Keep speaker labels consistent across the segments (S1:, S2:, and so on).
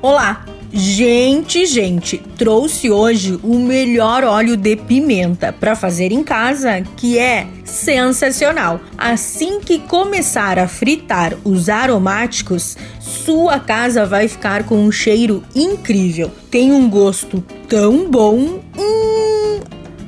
S1: Olá! Gente, gente, trouxe hoje o melhor óleo de pimenta para fazer em casa, que é sensacional. Assim que começar a fritar os aromáticos, sua casa vai ficar com um cheiro incrível. Tem um gosto tão bom.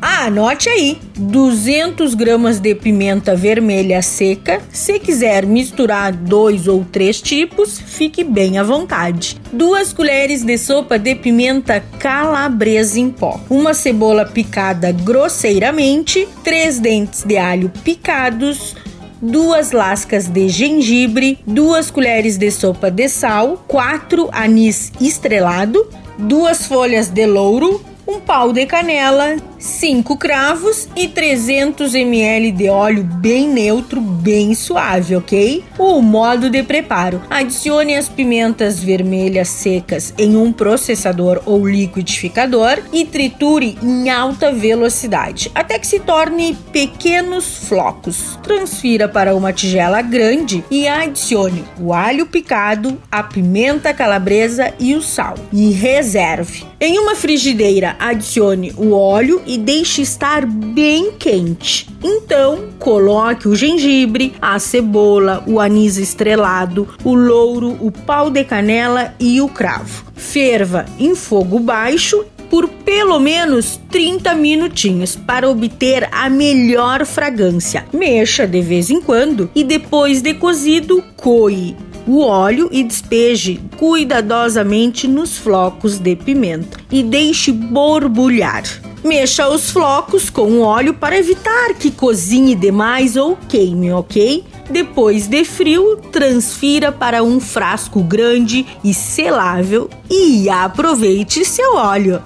S1: Ah, anote aí: 200 gramas de pimenta vermelha seca. Se quiser misturar dois ou três tipos, fique bem à vontade. Duas colheres de sopa de pimenta calabresa em pó. Uma cebola picada grosseiramente. Três dentes de alho picados duas lascas de gengibre, duas colheres de sopa de sal, quatro anis estrelado, duas folhas de louro, um pau de canela, 5 cravos e 300 ml de óleo bem neutro, bem suave, ok? O modo de preparo: adicione as pimentas vermelhas secas em um processador ou liquidificador e triture em alta velocidade até que se torne pequenos flocos. Transfira para uma tigela grande e adicione o alho picado, a pimenta calabresa e o sal e reserve. Em uma frigideira, adicione o óleo e deixe estar bem quente. Então, coloque o gengibre, a cebola, o anis estrelado, o louro, o pau de canela e o cravo. Ferva em fogo baixo por pelo menos 30 minutinhos para obter a melhor fragrância. Mexa de vez em quando e depois de cozido, coe o óleo e despeje cuidadosamente nos flocos de pimenta e deixe borbulhar. Mexa os flocos com óleo para evitar que cozinhe demais ou queime, ok? Depois de frio, transfira para um frasco grande e selável e aproveite seu óleo.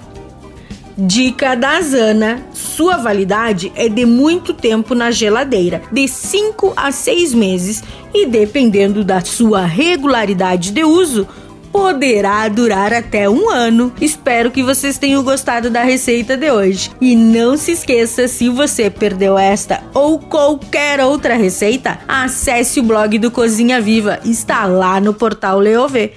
S1: Dica da Zana: sua validade é de muito tempo na geladeira, de 5 a 6 meses, e dependendo da sua regularidade de uso, poderá durar até um ano. Espero que vocês tenham gostado da receita de hoje. E não se esqueça, se você perdeu esta ou qualquer outra receita, acesse o blog do Cozinha Viva, está lá no portal Leovê.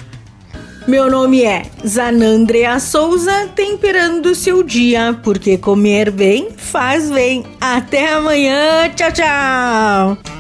S1: Meu nome é Zanandrea Souza, temperando seu dia, porque comer bem faz bem. Até amanhã, tchau, tchau!